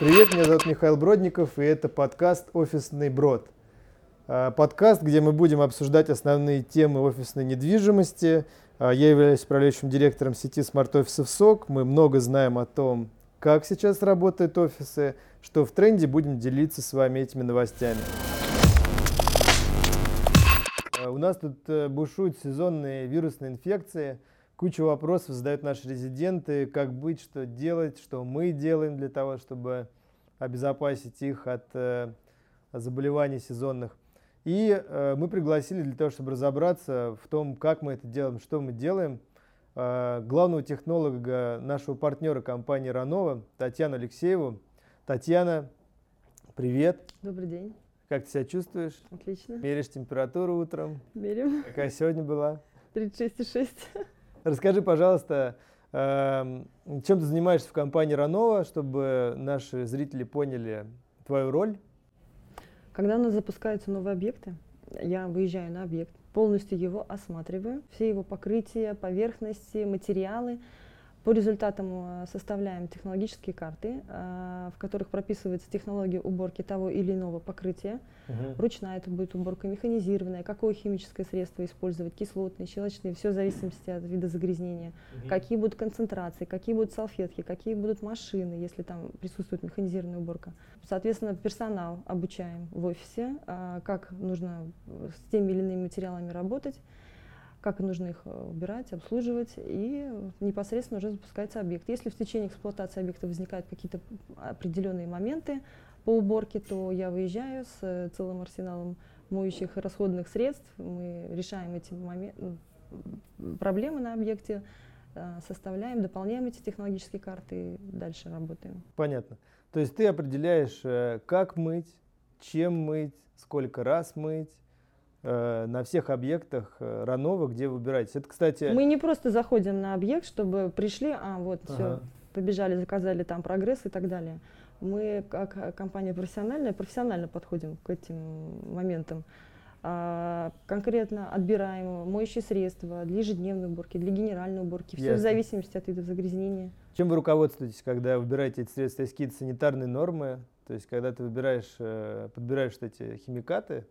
Привет, меня зовут Михаил Бродников, и это подкаст «Офисный брод». А, подкаст, где мы будем обсуждать основные темы офисной недвижимости. А, я являюсь управляющим директором сети смарт-офисов СОК. Мы много знаем о том, как сейчас работают офисы, что в тренде, будем делиться с вами этими новостями. А, у нас тут э, бушуют сезонные вирусные инфекции. Кучу вопросов задают наши резиденты, как быть, что делать, что мы делаем для того, чтобы обезопасить их от э, заболеваний сезонных. И э, мы пригласили для того, чтобы разобраться в том, как мы это делаем, что мы делаем, э, главного технолога нашего партнера компании Ранова Татьяну Алексееву. Татьяна, привет. Добрый день. Как ты себя чувствуешь? Отлично. Меришь температуру утром? Мерим. Какая сегодня была? 36,6. Расскажи, пожалуйста, э, чем ты занимаешься в компании Ранова, чтобы наши зрители поняли твою роль? Когда у нас запускаются новые объекты, я выезжаю на объект, полностью его осматриваю, все его покрытия, поверхности, материалы, по результатам э, составляем технологические карты, э, в которых прописывается технология уборки того или иного покрытия. Угу. Ручная это будет уборка, механизированная, какое химическое средство использовать, кислотные, щелочные, все в зависимости от вида загрязнения. Угу. Какие будут концентрации, какие будут салфетки, какие будут машины, если там присутствует механизированная уборка. Соответственно, персонал обучаем в офисе, э, как нужно с теми или иными материалами работать как нужно их э, убирать, обслуживать, и непосредственно уже запускается объект. Если в течение эксплуатации объекта возникают какие-то определенные моменты по уборке, то я выезжаю с э, целым арсеналом моющих расходных средств, мы решаем эти проблемы на объекте, э, составляем, дополняем эти технологические карты и дальше работаем. Понятно. То есть ты определяешь, как мыть, чем мыть, сколько раз мыть, на всех объектах э, Ранова, где вы. Это, кстати... Мы не просто заходим на объект, чтобы пришли, а вот ага. все, побежали, заказали там прогресс и так далее. Мы, как компания профессиональная, профессионально подходим к этим моментам. А, конкретно отбираем моющие средства для ежедневной уборки, для генеральной уборки, все Ясно. в зависимости от вида загрязнения. Чем вы руководствуетесь, когда выбираете эти средства? Есть какие-то санитарные нормы? То есть, когда ты выбираешь, э, подбираешь эти химикаты,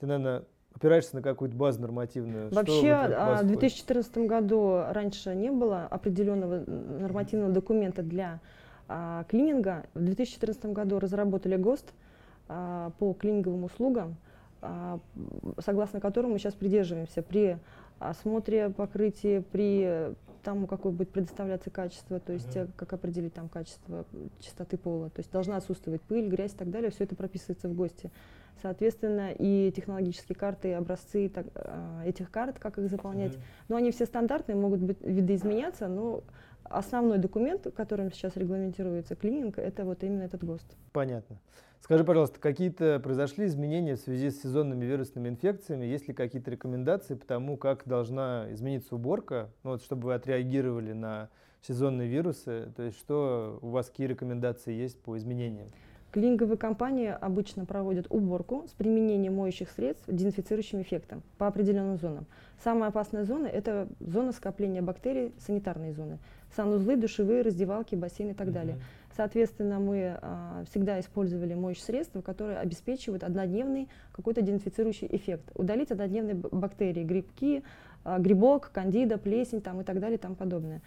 ты, наверное, опираешься на какую-то базу нормативную? Вообще а, в 2014 году раньше не было определенного нормативного документа для а, клининга. В 2014 году разработали ГОСТ а, по клининговым услугам, а, согласно которому мы сейчас придерживаемся при осмотре покрытия, при тому, какое будет предоставляться качество, то есть mm-hmm. как определить там качество чистоты пола. То есть должна отсутствовать пыль, грязь и так далее. Все это прописывается в ГОСТе. Соответственно, и технологические карты, и образцы так, а, этих карт, как их заполнять. Mm-hmm. Но они все стандартные, могут быть видоизменяться, но основной документ, которым сейчас регламентируется клининг, это вот именно этот ГОСТ. Понятно. Скажи, пожалуйста, какие-то произошли изменения в связи с сезонными вирусными инфекциями? Есть ли какие-то рекомендации по тому, как должна измениться уборка, ну, вот, чтобы вы отреагировали на сезонные вирусы? То есть что у вас какие рекомендации есть по изменениям? Клининговые компании обычно проводят уборку с применением моющих средств дезинфицирующим эффектом по определенным зонам. Самая опасная зона – это зона скопления бактерий, санитарные зоны. Санузлы, душевые, раздевалки, бассейны и так далее. Соответственно, мы а, всегда использовали моющие средства, которые обеспечивают однодневный какой-то дезинфицирующий эффект. Удалить однодневные бактерии, грибки, а, грибок, кандида, плесень там, и так далее и тому подобное.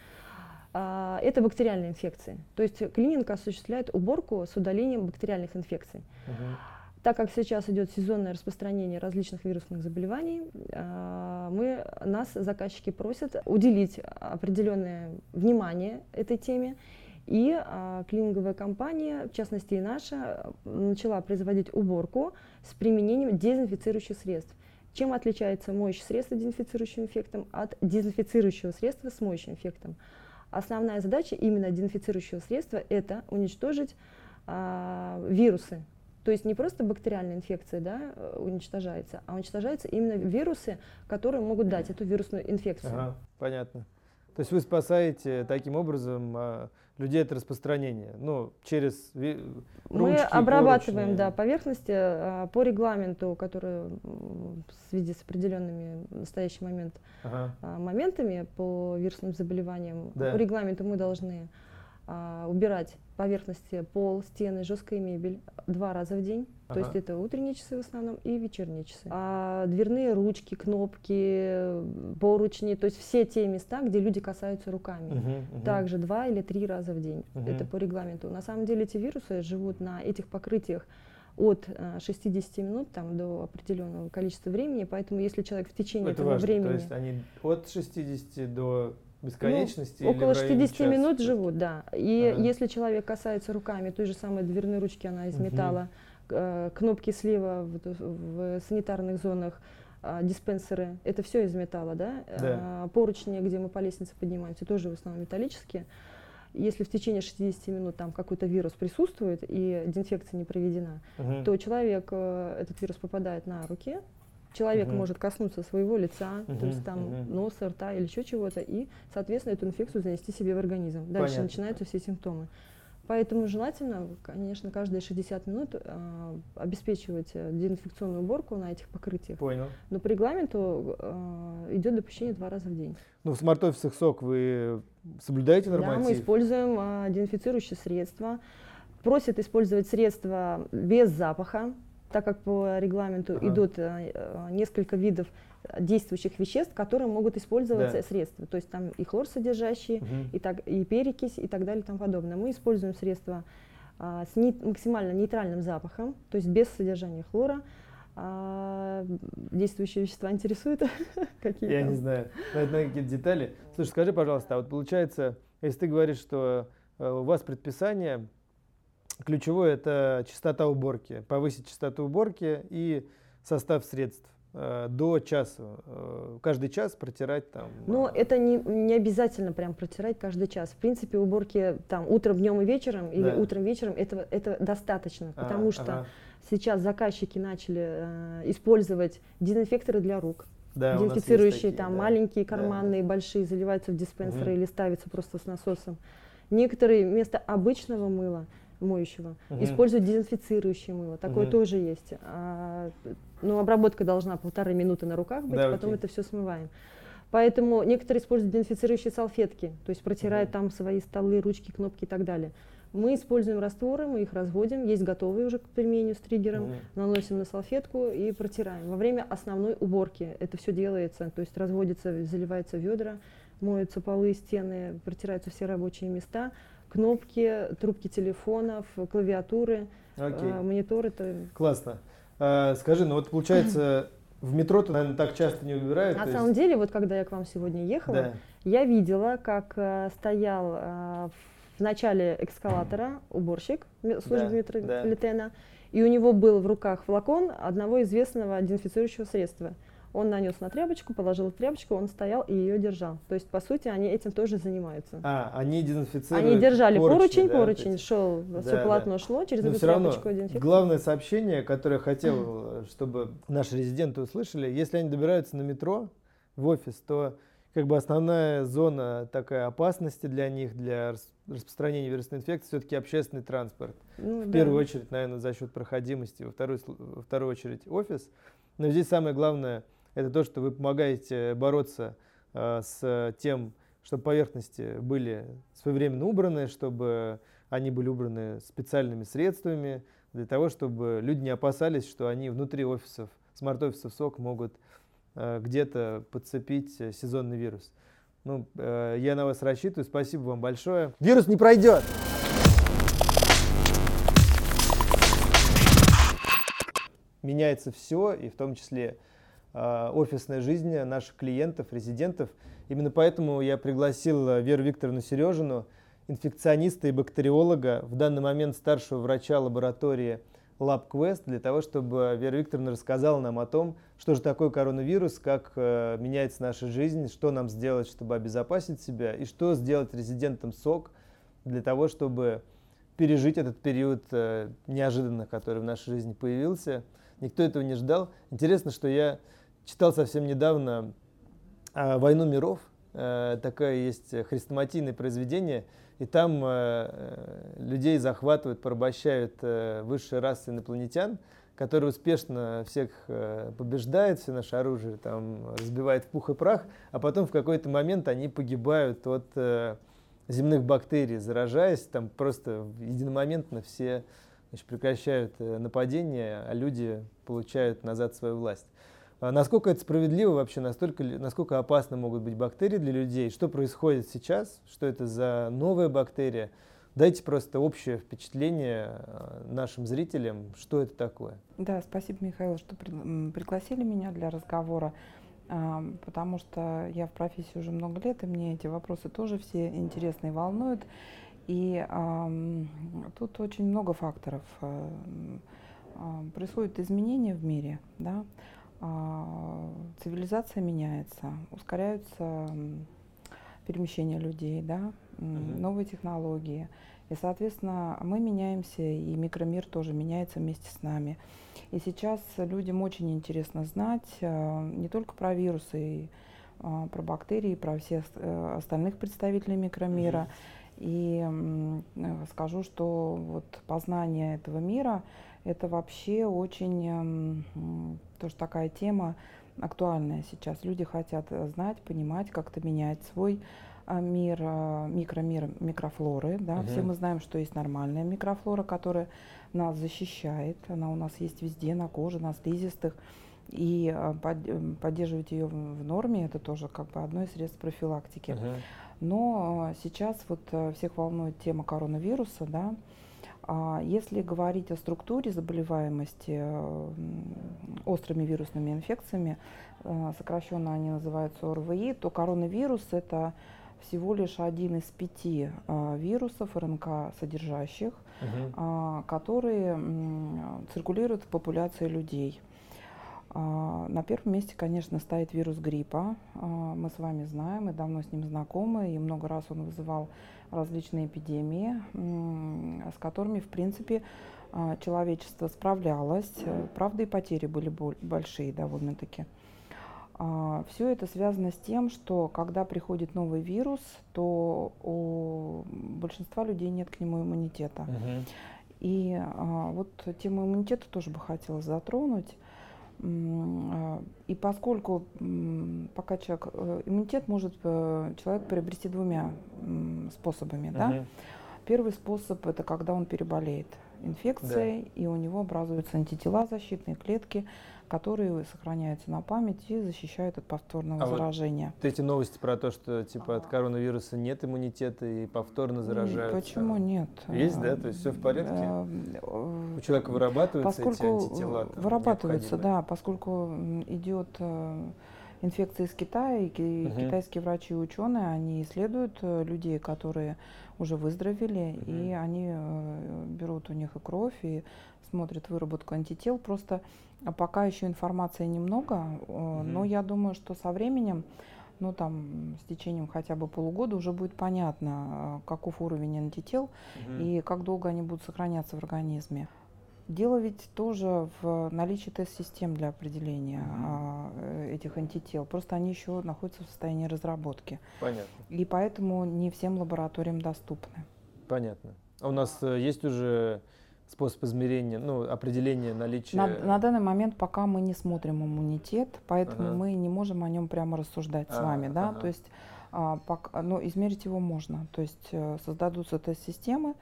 А, это бактериальные инфекции. То есть клининг осуществляет уборку с удалением бактериальных инфекций. Угу. Так как сейчас идет сезонное распространение различных вирусных заболеваний, мы, нас заказчики просят уделить определенное внимание этой теме. И а, клининговая компания, в частности и наша, начала производить уборку с применением дезинфицирующих средств. Чем отличается моющее средство с дезинфицирующим эффектом от дезинфицирующего средства с моющим эффектом? Основная задача именно дезинфицирующего средства – это уничтожить а, вирусы. То есть не просто бактериальная инфекция да, э, уничтожается, а уничтожаются именно вирусы, которые могут дать эту вирусную инфекцию. Ага, понятно. То есть вы спасаете таким образом а, людей от распространения, ну, через ручки, Мы обрабатываем, поручни. да, поверхности а, по регламенту, который в связи с определенными в настоящий момент ага. а, моментами по вирусным заболеваниям, да. по регламенту мы должны а, убирать поверхности, пол, стены, жесткая мебель два раза в день. Ага. То есть это утренние часы в основном и вечерние часы. А дверные ручки, кнопки, поручни, то есть все те места, где люди касаются руками. Мгм, мгм. Также два или три раза в день. Мгм. Это по регламенту. На самом деле эти вирусы живут на этих покрытиях от э, 60 минут там, до определенного количества времени, поэтому если человек в течение Это этого важно. времени... То есть они от 60 до бесконечности Ну, около в районе 60 часа? минут живут, да. И Ага. если человек касается руками той же самой дверной ручки, она из металла, э, кнопки слива в, в санитарных зонах, а, диспенсеры, это все из металла, да? Да. А, поручни, где мы по лестнице поднимаемся, тоже в основном металлические. Если в течение 60 минут там какой-то вирус присутствует и дезинфекция не проведена, Мгм. то человек, э, этот вирус попадает на руки, человек Мгм. может коснуться своего лица, то Мгм, есть там мгм. носа, рта или еще чего-то, и, соответственно, эту инфекцию занести себе в организм. Дальше Понятно. начинаются все симптомы. Поэтому желательно, конечно, каждые 60 минут э, обеспечивать э, дезинфекционную уборку на этих покрытиях. Понял. Но по регламенту э, идет допущение два раза в день. Ну, в смарт-офисах СОК вы соблюдаете Да, мы норматив? используем а, дезинфицирующие средства. Просят использовать средства без запаха, так как по регламенту Ага. идут а, а, несколько видов действующих веществ, которые могут использоваться Да. средства. То есть там и хлор содержащие, Мгм. и, так, и перекись, и так далее и тому подобное. Мы используем средства а, с ней- максимально нейтральным запахом, то есть без содержания хлора. А, действующие вещества интересуют? Какие Я там? не знаю. Наверное, какие-то детали. Слушай, скажи, пожалуйста, а вот получается, если ты говоришь, что э, у вас предписание ключевое это частота уборки, повысить частоту уборки и состав средств э, до часа. Э, каждый час протирать там. Но э, это не, не обязательно прям протирать каждый час. В принципе, уборки там утром, днем и вечером или Да. утром, вечером этого, это достаточно, а, потому что ага. сейчас заказчики начали э, использовать дезинфекторы для рук, Да, дезинфицирующие такие, там да. маленькие, Да. карманные, большие, заливаются в диспенсеры Мгм. или ставятся просто с насосом. Некоторые вместо обычного мыла моющего Мгм. используют дезинфицирующее мыло. Такое Мгм. тоже есть. А, ну, обработка должна полторы минуты на руках быть, Да, потом окей. это все смываем. Поэтому некоторые используют дезинфицирующие салфетки, то есть протирают Мгм. там свои столы, ручки, кнопки и так далее. Мы используем растворы, мы их разводим, есть готовые уже к применению с триггером, Мгм. наносим на салфетку и протираем. Во время основной уборки это все делается, то есть разводится, заливается ведра, моются полы, стены, протираются все рабочие места, кнопки, трубки телефонов, клавиатуры, Окей. э, мониторы. То... Классно. А, скажи, ну вот получается, в метро-то, наверное, так часто не убирают. На самом есть- деле, вот когда я к вам сегодня ехала, Да. я видела, как э, стоял э, в начале эскалатора уборщик службы Да, метрополитена, и у него был в руках флакон одного известного дезинфицирующего средства. Он нанес на тряпочку, положил тряпочку, он стоял и ее держал. То есть, по сути, они этим тоже занимаются. А, они дезинфицируют Они держали поручень, да, вот поручень эти. шел, Да, все да. полотно шло через Но эту равно, тряпочку дезинфекции. главное сообщение, которое я хотел, чтобы наши резиденты услышали, если они добираются на метро в офис, то как бы основная зона такая опасности для них, для рас- распространения вирусной инфекции, все-таки общественный транспорт. Ну, В да. первую очередь, наверное, за счет проходимости, во вторую, во вторую очередь офис. Но здесь самое главное это то, что вы помогаете бороться э, с тем, чтобы поверхности были своевременно убраны, чтобы они были убраны специальными средствами, для того, чтобы люди не опасались, что они внутри офисов, смарт-офисов СОК могут э, где-то подцепить э, сезонный вирус. Ну, э, я на вас рассчитываю. Спасибо вам большое. Вирус не пройдет. Меняется все, и в том числе э, офисная жизнь наших клиентов, резидентов. Именно поэтому я пригласил э, Веру Викторовну Сережину, инфекциониста и бактериолога, в данный момент старшего врача лаборатории LabQuest, для того, чтобы Вера Викторовна рассказала нам о том, что же такое коронавирус, как э, меняется наша жизнь, что нам сделать, чтобы обезопасить себя, и что сделать резидентам СОК для того, чтобы пережить этот период э, неожиданно, который в нашей жизни появился. Никто этого не ждал. Интересно, что я читал совсем недавно а, «Войну миров». Э, такое есть хрестоматийное произведение. И там э, э, людей захватывают, порабощают высшие расы инопланетян, которые успешно всех побеждают, все наше оружие там разбивает в пух и прах, а потом в какой-то момент они погибают от земных бактерий заражаясь, там просто единомоментно все значит, прекращают нападение, а люди получают назад свою власть. А насколько это справедливо вообще, настолько, насколько опасны могут быть бактерии для людей, что происходит сейчас, что это за новая бактерия, Дайте просто общее впечатление э, нашим зрителям, что это такое. Да, спасибо, Михаил, что пригласили меня для разговора, а, потому что я в профессии уже много лет, и мне эти вопросы тоже все интересны и волнуют. И а, тут очень много факторов. А, происходят изменения в мире, да, а, цивилизация меняется, ускоряются перемещения людей, да, mm-hmm. новые технологии. И, соответственно, мы меняемся, и микромир тоже меняется вместе с нами. И сейчас людям очень интересно знать э, не только про вирусы, и, э, про бактерии, про всех э, остальных представителей микромира. Mm-hmm. И э, скажу, что вот познание этого мира это вообще очень э, тоже такая тема актуальная сейчас. Люди хотят знать, понимать, как-то менять свой а, мир, а, микромир микрофлоры. Да? Угу. Все мы знаем, что есть нормальная микрофлора, которая нас защищает. Она у нас есть везде, на коже, на слизистых. И а, поддерживать ее в норме это тоже как бы одно из средств профилактики. Угу. Но сейчас вот всех волнует тема коронавируса, да. Если говорить о структуре заболеваемости острыми вирусными инфекциями, сокращенно они называются ОРВИ, то коронавирус это всего лишь один из пяти а, вирусов РНК содержащих, угу. а, которые циркулируют в популяции людей. А, на первом месте, конечно, стоит вирус гриппа. А, мы с вами знаем, мы давно с ним знакомы, и много раз он вызывал различные эпидемии, с которыми, в принципе, а, человечество справлялось. Правда, и потери были большие довольно-таки. Все это связано с тем, что когда приходит новый вирус, то у большинства людей нет к нему иммунитета. Угу. И вот тему иммунитета тоже бы хотелось затронуть. А, и поскольку пока человек э, иммунитет может э, человек приобрести двумя способами, угу. да. Первый способ это когда он переболеет инфекцией, да. и у него образуются антитела, защитные клетки, которые сохраняются на память и защищают от повторного а заражения. Вот эти новости про то, что типа от коронавируса нет иммунитета и повторно заражаются. Почему нет? Есть, да? То есть все в порядке? Э, У человека вырабатываются поскольку эти антитела? Там, вырабатываются, да, поскольку идет э, инфекция из Китая, и угу. китайские врачи и ученые, они исследуют э, людей, которые уже выздоровели, угу. и они берут у них и кровь, и смотрят выработку антител. Просто а пока еще информации немного, угу. но я думаю, что со временем, ну там с течением хотя бы полугода уже будет понятно, а, каков уровень антител угу. и как долго они будут сохраняться в организме. Дело ведь тоже в наличии тест-систем для определения mm этих антител. Просто они еще находятся в состоянии разработки. Понятно. И поэтому не всем лабораториям доступны. Понятно. А у нас э, есть уже способ измерения, ну, определения наличия... На, на данный момент пока мы не смотрим иммунитет, поэтому ага. мы не можем о нем прямо рассуждать а, с вами, да, ага. то есть а, пока, но измерить его можно, то есть э, создадутся тест-системы,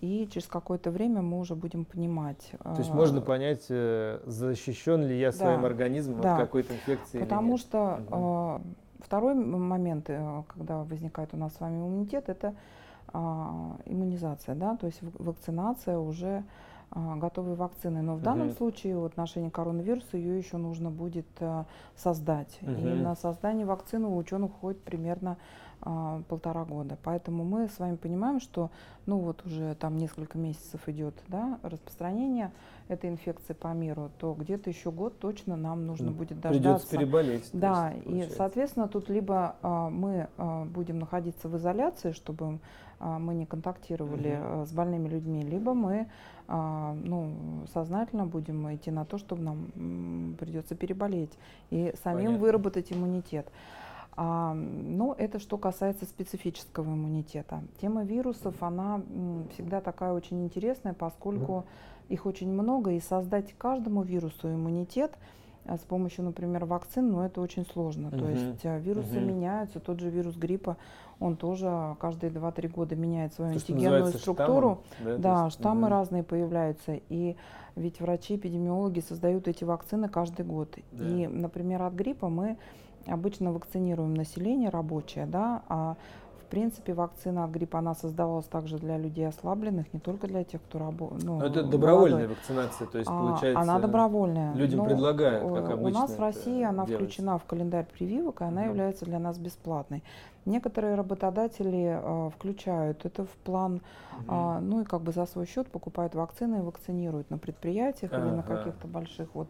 и через какое-то время мы уже будем понимать. То есть можно понять, э, защищен ли я да, своим организмом да, от какой-то инфекции Потому что угу. второй момент, э, когда возникает у нас с вами иммунитет, это иммунизация, да, то есть вакцинация уже готовой вакцины. Но в данном угу. случае в отношении коронавируса ее еще нужно будет создать. Угу. И на создание вакцины у ученых уходит примерно а, полтора года. Поэтому мы с вами понимаем, что ну вот уже там несколько месяцев идет да, распространение этой инфекции по миру, то где-то еще год точно нам нужно будет дождаться. Придется переболеть. Да, есть, и соответственно тут либо а, мы а, будем находиться в изоляции, чтобы а, мы не контактировали угу. с больными людьми, либо мы ну, сознательно будем идти на то, чтобы нам придется переболеть и самим Понятно. выработать иммунитет. Ну, это что касается специфического иммунитета. Тема вирусов, она всегда такая очень интересная, поскольку их очень много, и создать каждому вирусу иммунитет а, с помощью, например, вакцин, но это очень сложно. Мгм. То есть а, вирусы Мгм. меняются, тот же вирус гриппа, он тоже каждые 2-3 года меняет свою То, антигенную структуру. штаммом, то Да, есть, штаммы мгм. разные появляются. И ведь врачи-эпидемиологи создают эти вакцины каждый год. Да. И, например, от гриппа мы обычно вакцинируем население рабочее, да, а в принципе вакцина от гриппа, она создавалась также для людей ослабленных, не только для тех, кто работает. Ну, Но это молодой. добровольная вакцинация, то есть А, получается... Она добровольная. людям но, предлагают, как э, У нас обычно в России она делается. включена в календарь прививок, и она Мгм. является для нас бесплатной. Некоторые работодатели э, включают это в план, Мгм. а, ну и как бы за свой счет покупают вакцины и вакцинируют на предприятиях или на каких-то больших вот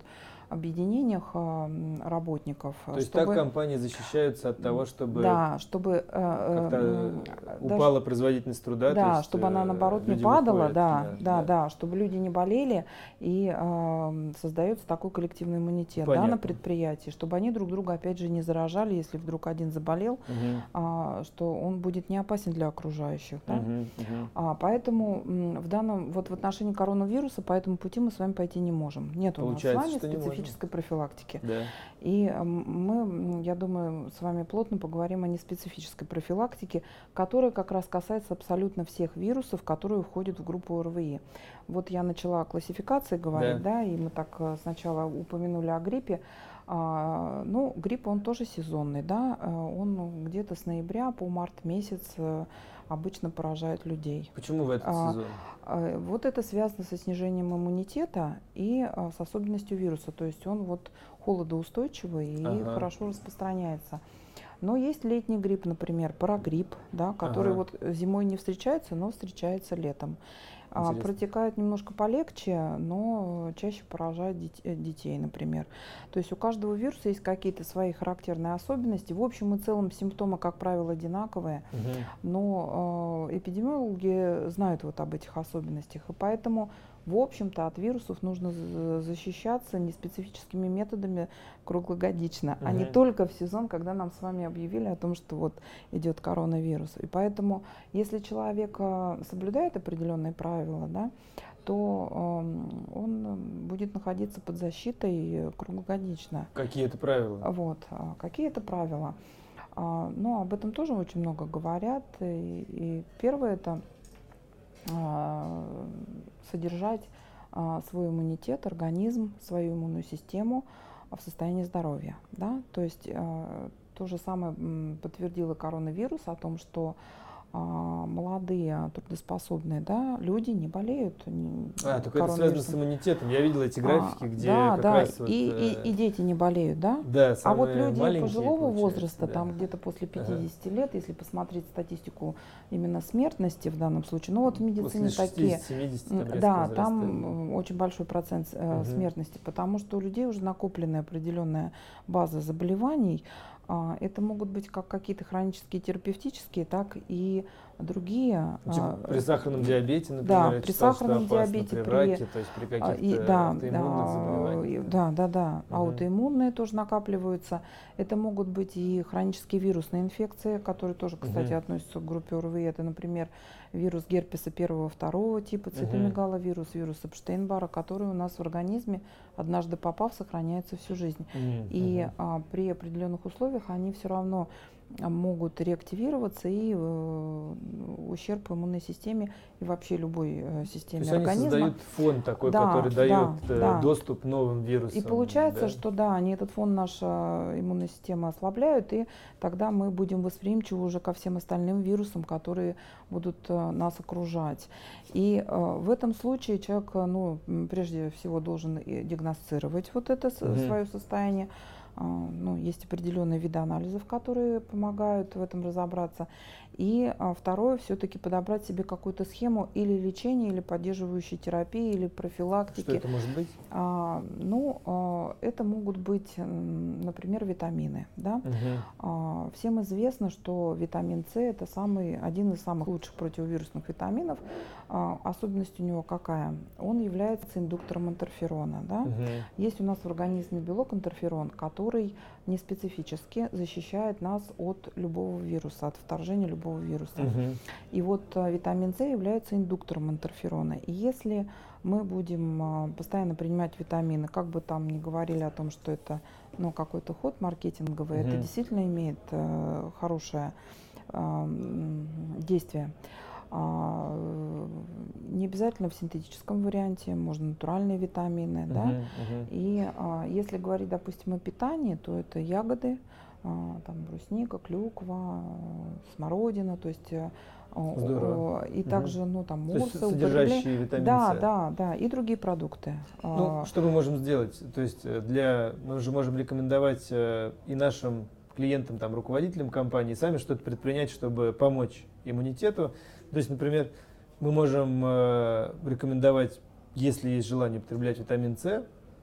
объединениях м, работников. То есть чтобы- так компании защищаются от того, чтобы да, чтобы э, э, м, даже- упала производительность труда. да, есть, чтобы она э, наоборот не падала, выходят, да, да, да, чтобы люди не болели и ам, создается такой коллективный иммунитет да, на предприятии, чтобы они друг друга опять же не заражали, если вдруг один заболел, Мгм. а, что он будет не опасен для окружающих. Да? Мгм. Мгм. А, поэтому в данном вот в отношении коронавируса по этому пути мы с вами пойти не можем. Нет у нас с Получается, вами что специфической профилактики. Да. И мы, я думаю, с вами плотно поговорим о неспецифической профилактике, которая как раз касается абсолютно всех вирусов, которые входят в группу РВИ. Вот я начала о классификации говорить, да, и мы так э, сначала упомянули о гриппе. А, ну, грипп, он тоже сезонный, да, э, он где-то с ноября по март месяц э, обычно поражает людей. Почему в этот А, сезон? Э, Вот это связано со снижением иммунитета и а, с особенностью вируса. То есть он вот холодоустойчивый и Ага. хорошо распространяется. Но есть летний грипп, например, парагрипп, да, который Ага. вот зимой не встречается, но встречается летом. А, Интересно. протекает немножко полегче, но чаще поражает э, детей, например. То есть у каждого вируса есть какие-то свои характерные особенности. В общем и целом симптомы, как правило, одинаковые. Мгм. Но э, эпидемиологи знают вот об этих особенностях, и поэтому, в общем-то, от вирусов нужно за- защищаться неспецифическими методами круглогодично, а не только в сезон, когда нам с вами объявили о том, что вот идет коронавирус. И поэтому, если человек э, соблюдает определенные правила, да, то эм, он э, будет находиться под защитой круглогодично. Какие это правила? Вот. а Какие это правила? А, Ну, об этом тоже очень много говорят. И, и первое это содержать а, свой иммунитет, организм, свою иммунную систему в состоянии здоровья. Да? То есть а, то же самое подтвердила коронавирус о том, что а, молодые, трудоспособные да, люди не болеют. не- А, только это связано с иммунитетом. Я видел эти графики, А, где да, как да, раз вот, и, э, и, и дети не болеют, да? да, А вот люди пожилого возраста, да. там где-то после Ага. 50 лет, если посмотреть статистику именно смертности в данном случае, ну вот в медицине После такие, 60-70 там да, возрастает. там очень большой процент Мгм. смертности, потому что у людей уже накопленная определенная база заболеваний. А, Это могут быть как какие-то хронические терапевтические, так и другие. Ну, типа а, при сахарном диабете, например, да, при читал, сахарном диабете, при раке, то есть при а, каких-то и- да, автоиммунных да, заболеваниях. да, да, да. Мгм. Аутоиммунные тоже накапливаются. Это могут быть и хронические вирусные инфекции, которые тоже, кстати, Мгм. относятся к группе ОРВИ. Это, например, вирус герпеса первого, второго типа, цитомегаловирус, вирус Эпштейн-Барра, который у нас в организме, однажды попав, сохраняется всю жизнь. Мгм, И а, при определенных условиях они все равно а, могут реактивироваться и э, ущерб иммунной системе и вообще любой э, То системе есть они организма. создают фон такой, Да, который да, дает э, да. доступ новым вирусам. И получается, да? что да, они этот фон наша иммунная система ослабляют, и тогда мы будем восприимчивы уже ко всем остальным вирусам, которые будут нас окружать. И в этом случае человек, ну, прежде всего должен диагностировать вот это Мгм. свое состояние. А, Ну, есть определенные виды анализов, которые помогают в этом разобраться. И а, второе, все-таки подобрать себе какую-то схему или лечения, или поддерживающей терапии, или профилактики. Что это может быть? А, ну, а, это могут быть, например, витамины. Да? Мгм. А, всем известно, что витамин С это самый, один из самых лучших противовирусных витаминов. А, особенность у него какая? Он является индуктором интерферона. Да? Мгм. Есть у нас в организме белок интерферон, который который не специфически защищает нас от любого вируса, от вторжения любого вируса. Мгм. И вот а, витамин С является индуктором интерферона. И если мы будем а, постоянно принимать витамины, как бы там ни говорили о том, что это ну, какой-то ход маркетинговый, это Мгм. действительно имеет э, хорошее м, действие. А, не обязательно в синтетическом варианте, можно натуральные витамины, да. Мгм, мгм. И а, если говорить, допустим, о питании, то это ягоды, а, там брусника, клюква, смородина, то есть э, Здорово. и также, ну там морсы, содержащие витамин да, С. да, да, и другие продукты. Ну, А, что мы можем сделать? То есть э, для мы же можем рекомендовать э, и нашим клиентам, там, руководителям компании сами что-то предпринять, чтобы помочь иммунитету. То есть, например, мы можем э, рекомендовать, если есть желание употреблять витамин С,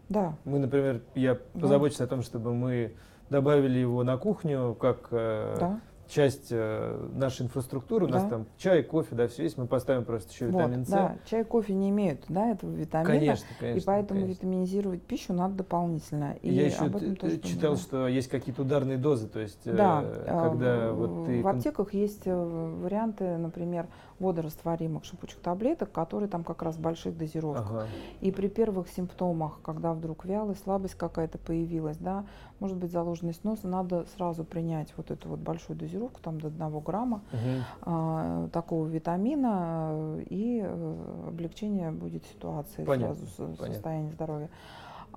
да, мы, например, я Да. позабочусь о том, чтобы мы добавили его на кухню как э, да. Часть э, нашей инфраструктуры. У нас Да. там чай, кофе, да, все есть. Мы поставим просто еще Вот, витамин С. да, чай, кофе не имеют, да, этого витамина. Конечно, конечно. и поэтому конечно. витаминизировать пищу надо дополнительно. И Я еще т- тоже читал, думаю. что есть какие-то ударные дозы, то есть, э, Да, когда э, вот ты... в аптеках есть э, варианты, например, водорастворимых шипучих таблеток, которые там как раз в больших дозировках. Ага. И при первых симптомах, когда вдруг вялость, слабость какая-то появилась, да, может быть заложенность носа, надо сразу принять вот эту вот большую дозировку, там до 1 грамма Мгм. а, такого витамина, э, и э, облегчение будет ситуации Понятно, сразу понятно. состояния здоровья.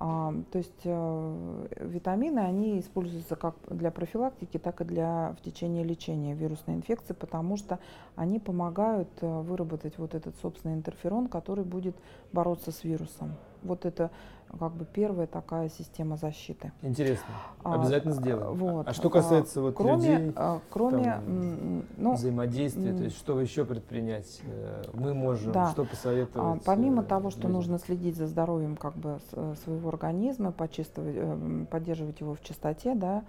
А, то есть э, витамины, они используются как для профилактики, так и для в течение лечения вирусной инфекции, потому что они помогают э, выработать вот этот собственный интерферон, который будет бороться с вирусом. Вот это как бы первая такая система защиты. Интересно. А, Обязательно а, сделаем. вот. А что А, касается вот Кроме, людей, а, кроме там, ну, взаимодействия, то есть что еще предпринять э, мы можем, Да. что А, посоветовать? Помимо э, того, что людям? нужно следить за здоровьем как бы э, своего организма, поддерживать его в чистоте, да,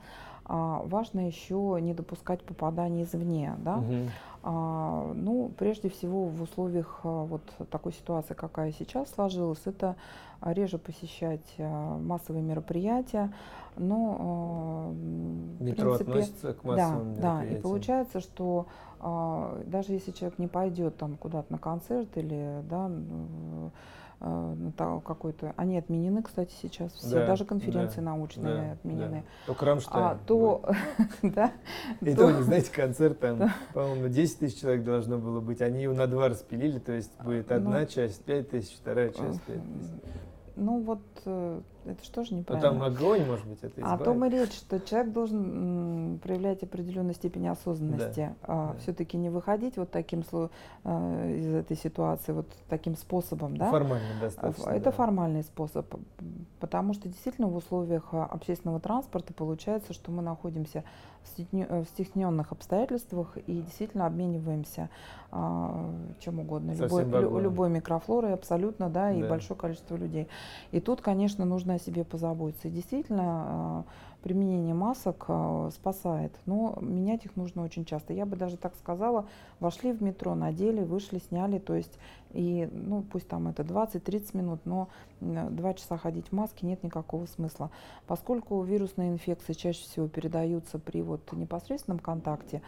а, важно еще не допускать попаданий извне, да. Мгм. А, ну, прежде всего в условиях а, вот такой ситуации, какая сейчас сложилась, это а, реже посещать а, массовые мероприятия, но а, м, в Метро принципе, относится к да, массовым да, и мероприятиям. получается, что а, даже если человек не пойдет там куда-то на концерт или да, а, какой-то, они отменены, кстати, сейчас все, Да, даже конференции да, научные Да, отменены. да. Только Рамштайн. А то, да, И то- то, не знаете, концерт там, по-моему, 10 тысяч человек должно было быть. Они его на два распилили, то есть будет Ну, одна часть 5 тысяч, вторая часть 5 тысяч. Ну вот э, это что же Ну неправильно? там огонь, может быть, это О избавит. том и речь, что человек должен проявлять определенную степень осознанности, да. все-таки не выходить вот таким э, из этой ситуации вот таким способом, да? Формально А, достаточно. Это да. формальный способ, потому что действительно в условиях а, общественного транспорта получается, что мы находимся в стесненных обстоятельствах и действительно обмениваемся а, чем угодно, Со любой, любой микрофлорой абсолютно, да, и Да. большое количество людей. И тут, конечно, нужно о себе позаботиться. И действительно, а, применение масок а, спасает, но менять их нужно очень часто. Я бы даже так сказала, вошли в метро, надели, вышли, сняли, то есть и, ну, пусть там это 20-30 минут, но м, два часа ходить в маске нет никакого смысла. Поскольку вирусные инфекции чаще всего передаются при вот непосредственном контакте,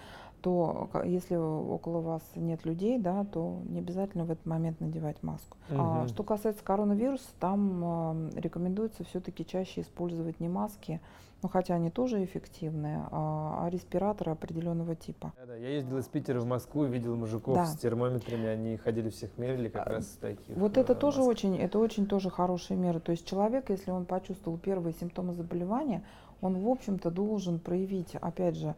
то если около вас нет людей, да, то не обязательно в этот момент надевать маску. А Мгм. что касается коронавируса, там а, рекомендуется все-таки чаще использовать не маски, ну хотя они тоже эффективные, а, а респираторы определенного типа. Да, да, я ездил из Питера в Москву, видел мужиков Да. с термометрами, они ходили всех мерили как А, раз таких. Вот это э, тоже масках. очень, это очень тоже хорошая мера. То есть человек, если он почувствовал первые симптомы заболевания, он, в общем-то, должен проявить, опять же,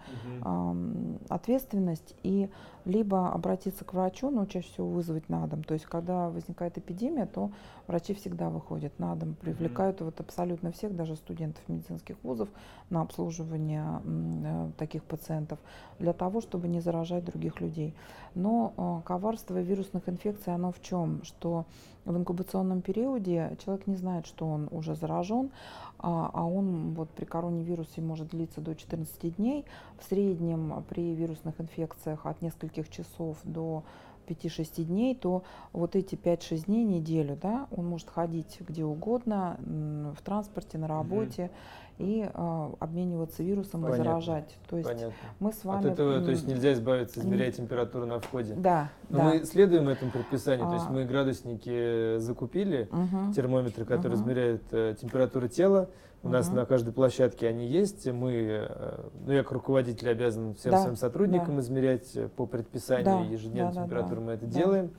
ответственность и либо обратиться к врачу, но чаще всего вызвать на дом. То есть, когда возникает эпидемия, то врачи всегда выходят на дом, привлекают вот абсолютно всех, даже студентов медицинских вузов, на обслуживание э, таких пациентов, для того, чтобы не заражать других людей. Но э, коварство вирусных инфекций, оно в чем? Что в инкубационном периоде человек не знает, что он уже заражен, а, а он вот при коронавирусе может длиться до 14 дней. В среднем при вирусных инфекциях от нескольких часов до 5-6 дней, то вот эти 5-6 дней, неделю, да, он может ходить где угодно, в транспорте, на работе. Угу и э, обмениваться вирусом Понятно. и заражать. То есть Понятно. мы с вами... От этого, то есть нельзя избавиться, измеряя температуру на входе. Да. Но да. мы следуем этому предписанию, а... то есть а. мы градусники закупили, угу. термометры, которые угу. измеряют э, температуру тела. У нас на каждой площадке они есть. Мы, э, ну я как руководитель обязан всем да. своим сотрудникам да. измерять э, по предписанию да. ежедневную да, температуру. Да, мы это да. делаем.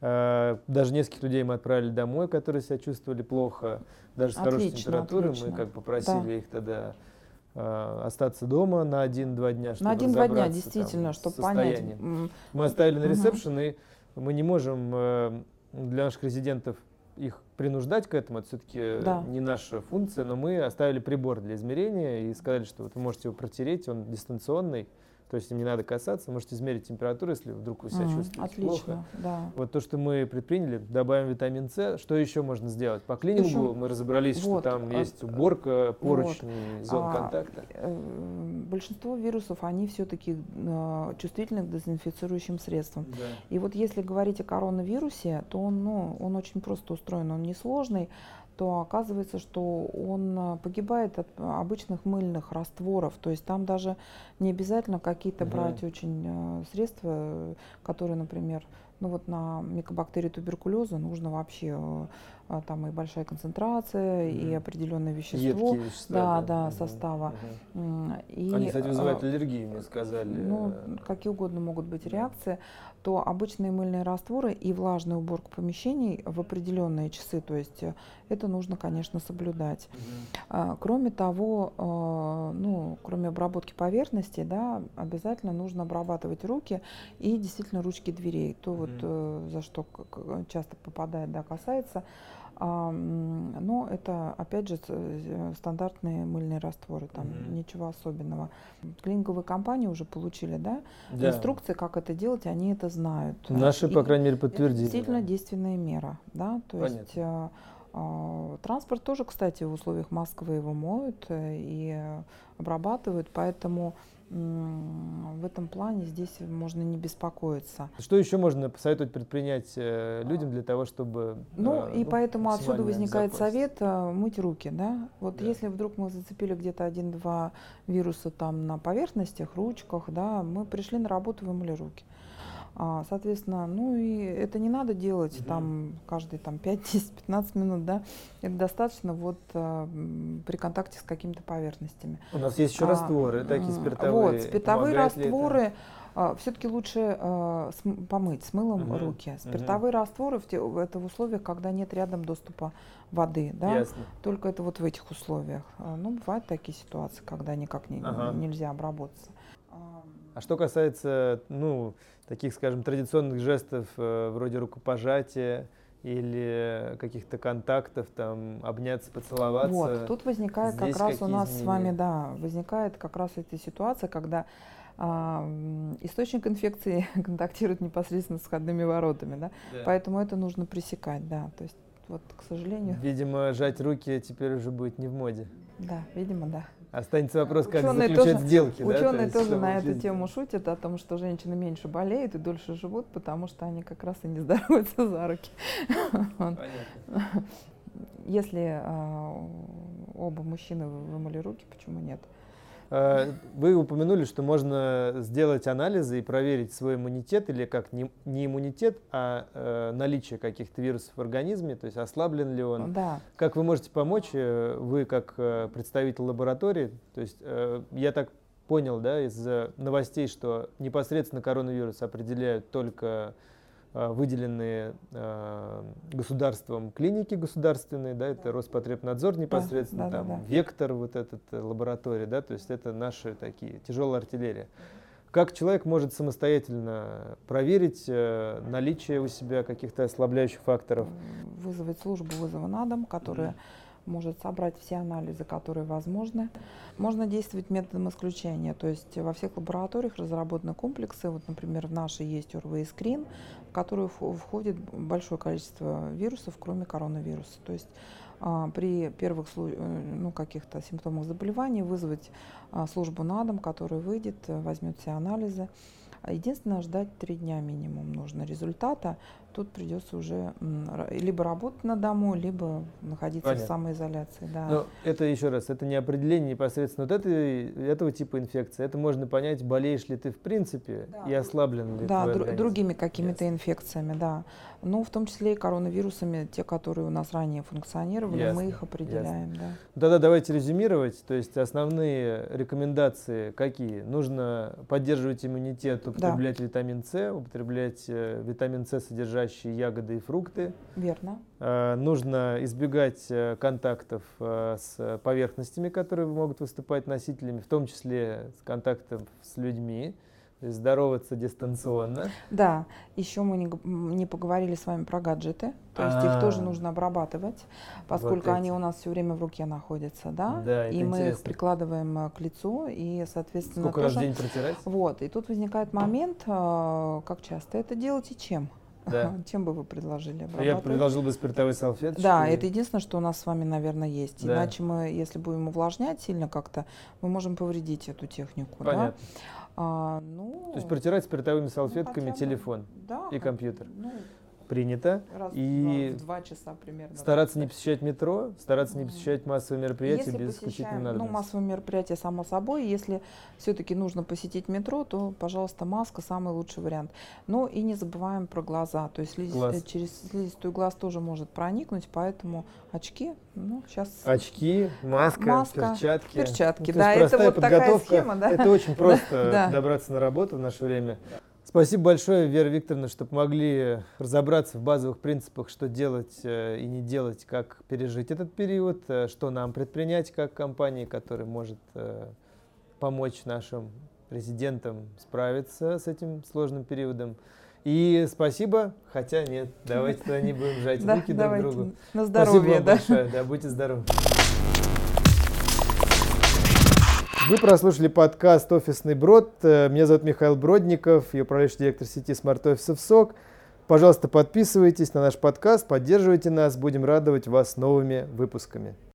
Э, даже нескольких людей мы отправили домой, которые себя чувствовали плохо, даже с отлично, хорошей температурой. Отлично. Мы как попросили да. их тогда остаться дома на один-два дня, чтобы На один-два дня, действительно, там, чтобы понять. Мы оставили на ресепшн, угу. и мы не можем для наших резидентов их принуждать к этому, это все-таки да. не наша функция, но мы оставили прибор для измерения и сказали, что вы можете его протереть, он дистанционный, то есть им не надо касаться, можете измерить температуру, если вдруг вы себя mm, чувствуете отлично, плохо. Да. Вот то, что мы предприняли, добавим витамин С. Что еще можно сделать? По клинингу еще... мы разобрались, вот, что там а, есть уборка поручней, вот, зон а, контакта. Э, большинство вирусов, они все-таки э, чувствительны к дезинфицирующим средствам. Да. И вот если говорить о коронавирусе, то он, ну, он очень просто устроен, он несложный то оказывается, что он э, погибает от обычных мыльных растворов. То есть там даже не обязательно какие-то угу. брать очень э, средства, которые, например, ну вот на микобактерии туберкулеза нужно вообще э, там и большая концентрация, mm и определенное вещество, вещества, да, да, да состава. mm И, Они, кстати, вызывают а, аллергию, мне сказали. Ну, какие угодно могут быть реакции. То обычные мыльные растворы и влажную уборку помещений в определенные часы, то есть э, это нужно, конечно, соблюдать. mm Кроме того, э, ну, кроме обработки поверхности, да, обязательно нужно обрабатывать руки и действительно ручки дверей. То mm вот э, за что часто попадает, да, касается. Но это, опять же, э, стандартные мыльные растворы, там mm-hmm. ничего особенного. Клининговые компании уже получили, да, да, инструкции, как это делать, они это знают. Наши, И по крайней мере, подтвердили. Это действительно действенная мера, да, то Понятно. есть э, Транспорт тоже, кстати, в условиях Москвы его моют э, и обрабатывают, поэтому в этом плане здесь можно не беспокоиться. Что еще можно посоветовать предпринять э, людям для того, чтобы... Ну, э, и ну, поэтому отсюда возникает совет э, мыть руки, да? Вот да. если вдруг мы зацепили где-то один-два вируса там на поверхностях, ручках, да, мы пришли на работу, вымыли руки. А, соответственно, ну и это не надо делать угу. там каждые там 5, 10, 15 минут, да. Это достаточно вот а, при контакте с какими-то поверхностями. У нас есть еще а, растворы, такие спиртовые. Вот, спиртовые растворы. Uh, все-таки лучше uh, см- помыть с мылом uh-huh. руки. Спиртовые uh-huh. растворы в те, это в условиях, когда нет рядом доступа воды, да. Ясно. Только это вот в этих условиях. Ну, бывают такие ситуации, когда никак не, uh-huh. нельзя обработаться. А что касается, ну, таких, скажем, традиционных жестов э, вроде рукопожатия или каких-то контактов, там, обняться, поцеловаться. Вот, тут возникает как раз у нас изменения? с вами, да, возникает как раз эта ситуация, когда а, источник инфекции контактирует непосредственно с входными воротами, да? да, поэтому это нужно пресекать, да, то есть вот, к сожалению. Видимо, жать руки теперь уже будет не в моде. Да, видимо, да. Останется вопрос, как ученые заключать тоже, сделки. Ученые да? То тоже на эту тему шутят, о том, что женщины меньше болеют и дольше живут, потому что они как раз и не здороваются за руки. Понятно. Если э, оба мужчины вымыли руки, почему нет? Э, вы упомянули, что можно сделать анализы и проверить свой иммунитет, или как не, иммунитет, а э, наличие каких-то вирусов в организме, то есть ослаблен ли он. Да. Как вы можете помочь, э, вы как э, представитель лаборатории, то есть я так понял, да, из новостей, что непосредственно коронавирус определяют только выделенные э, государством клиники государственные, да, это Роспотребнадзор непосредственно, да, да, там да, да. Вектор вот этот э, лаборатория, да, то есть это наши такие тяжелая артиллерия. Как человек может самостоятельно проверить э, наличие у себя каких-то ослабляющих факторов? Вызвать службу вызова на дом, которая mm-hmm может собрать все анализы, которые возможны. Можно действовать методом исключения, то есть во всех лабораториях разработаны комплексы, вот, например, в нашей есть ОРВИ скрин, в который входит большое количество вирусов, кроме коронавируса. То есть а, при первых э, ну, каких-то симптомах заболевания вызвать а, службу на дом, которая выйдет, возьмет все анализы. Единственное, ждать три дня минимум нужно результата. Тут придется уже либо работать на дому, либо находиться Понятно. в самоизоляции. Да. Но это еще раз, это не определение непосредственно вот этой, этого типа инфекции. Это можно понять, болеешь ли ты в принципе да. и ослаблен ли Да, др- другими какими-то yes. инфекциями, да. Ну, в том числе и коронавирусами, те, которые у нас ранее функционировали, Ясно. мы их определяем. Ясно. Да. Тогда давайте резюмировать. То есть основные рекомендации какие? Нужно поддерживать иммунитет, употреблять да. витамин С, употреблять э, витамин С, содержащие ягоды и фрукты. Верно. Э, нужно избегать э, контактов э, с поверхностями, которые могут выступать носителями, в том числе с контактом с людьми здороваться дистанционно. Да, еще мы не, не поговорили с вами про гаджеты, то есть А-а-а. их тоже а. нужно обрабатывать, поскольку вот они у нас все время в руке находятся, да, да и мы их прикладываем к лицу, и, соответственно, Сколько тоже... раз в день протирать? Вот, и тут возникает момент, как часто это делать и чем. Да. Чем бы вы предложили? Я предложил бы спиртовые салфетки. Да, это единственное, что у нас с вами, наверное, есть. Да. Иначе мы, если будем увлажнять сильно как-то, мы можем повредить эту технику. Понятно. Да? А, ну, То есть протирать спиртовыми салфетками ну, телефон да, и компьютер. Ну, принято. Раз и в два часа примерно. Стараться не посещать метро, стараться не посещать массовые мероприятия если без исключительной надобности. Ну, массовые мероприятия, само собой. Если все-таки нужно посетить метро, то, пожалуйста, маска самый лучший вариант. Но и не забываем про глаза. То есть слиз... глаз. через слизистую глаз тоже может проникнуть, поэтому очки, ну, сейчас... Очки, маска, маска перчатки. Перчатки, ну, да, это вот такая схема, да. Это очень просто добраться на работу в наше время. Спасибо большое, Вера Викторовна, что помогли разобраться в базовых принципах, что делать э, и не делать, как пережить этот период, э, что нам предпринять как компании, которая может э, помочь нашим резидентам справиться с этим сложным периодом. И спасибо, хотя нет, давайте не будем жать руки друг другу. На здоровье, да. большое, да, будьте здоровы. Вы прослушали подкаст «Офисный брод». Э, меня зовут Михаил Бродников, я управляющий директор сети смарт-офисов СОК. Пожалуйста, подписывайтесь на наш подкаст, поддерживайте нас, будем радовать вас новыми выпусками.